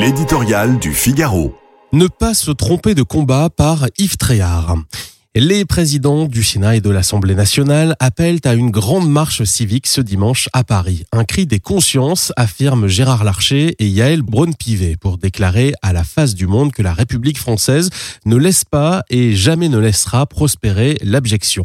L'éditorial du Figaro. Ne pas se tromper de combat par Yves Tréhard. Les présidents du Sénat et de l'Assemblée nationale appellent à une grande marche civique ce dimanche à Paris. Un cri des consciences, affirment Gérard Larcher et Yaël Braun-Pivet pour déclarer à la face du monde que la République française ne laisse pas et jamais ne laissera prospérer l'abjection.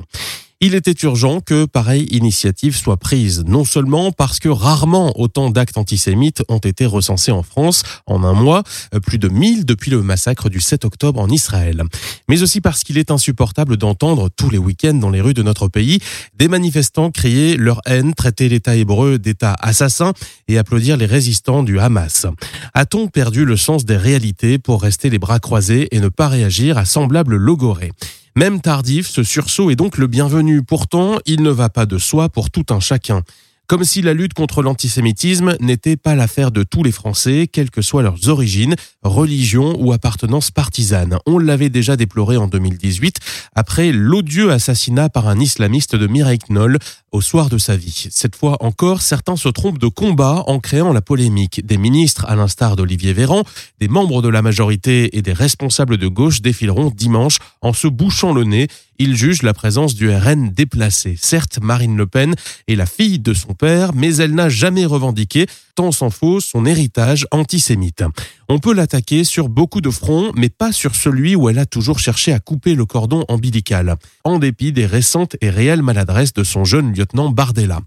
Il était urgent que pareille initiative soit prise, non seulement parce que rarement autant d'actes antisémites ont été recensés en France en un mois, plus de 1000 depuis le massacre du 7 octobre en Israël, mais aussi parce qu'il est insupportable d'entendre tous les week-ends dans les rues de notre pays des manifestants crier leur haine, traiter l'État hébreu d'État assassin et applaudir les résistants du Hamas. A-t-on perdu le sens des réalités pour rester les bras croisés et ne pas réagir à semblable logorée même tardif, ce sursaut est donc le bienvenu. Pourtant, il ne va pas de soi pour tout un chacun comme si la lutte contre l'antisémitisme n'était pas l'affaire de tous les Français, quelles que soient leurs origines, religion ou appartenance partisane. On l'avait déjà déploré en 2018 après l'odieux assassinat par un islamiste de Mireille Knoll au soir de sa vie. Cette fois encore, certains se trompent de combat en créant la polémique. Des ministres, à l'instar d'Olivier Véran, des membres de la majorité et des responsables de gauche défileront dimanche en se bouchant le nez il juge la présence du RN déplacée. Certes, Marine Le Pen est la fille de son père, mais elle n'a jamais revendiqué, tant s'en faut, son héritage antisémite. On peut l'attaquer sur beaucoup de fronts, mais pas sur celui où elle a toujours cherché à couper le cordon ombilical, en dépit des récentes et réelles maladresses de son jeune lieutenant Bardella.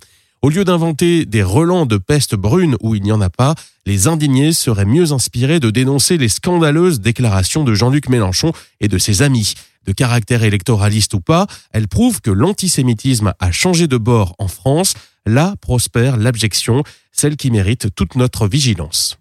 Au lieu d'inventer des relents de peste brune où il n'y en a pas, les indignés seraient mieux inspirés de dénoncer les scandaleuses déclarations de Jean-Luc Mélenchon et de ses amis de caractère électoraliste ou pas, elle prouve que l'antisémitisme a changé de bord en France. Là prospère l'abjection, celle qui mérite toute notre vigilance.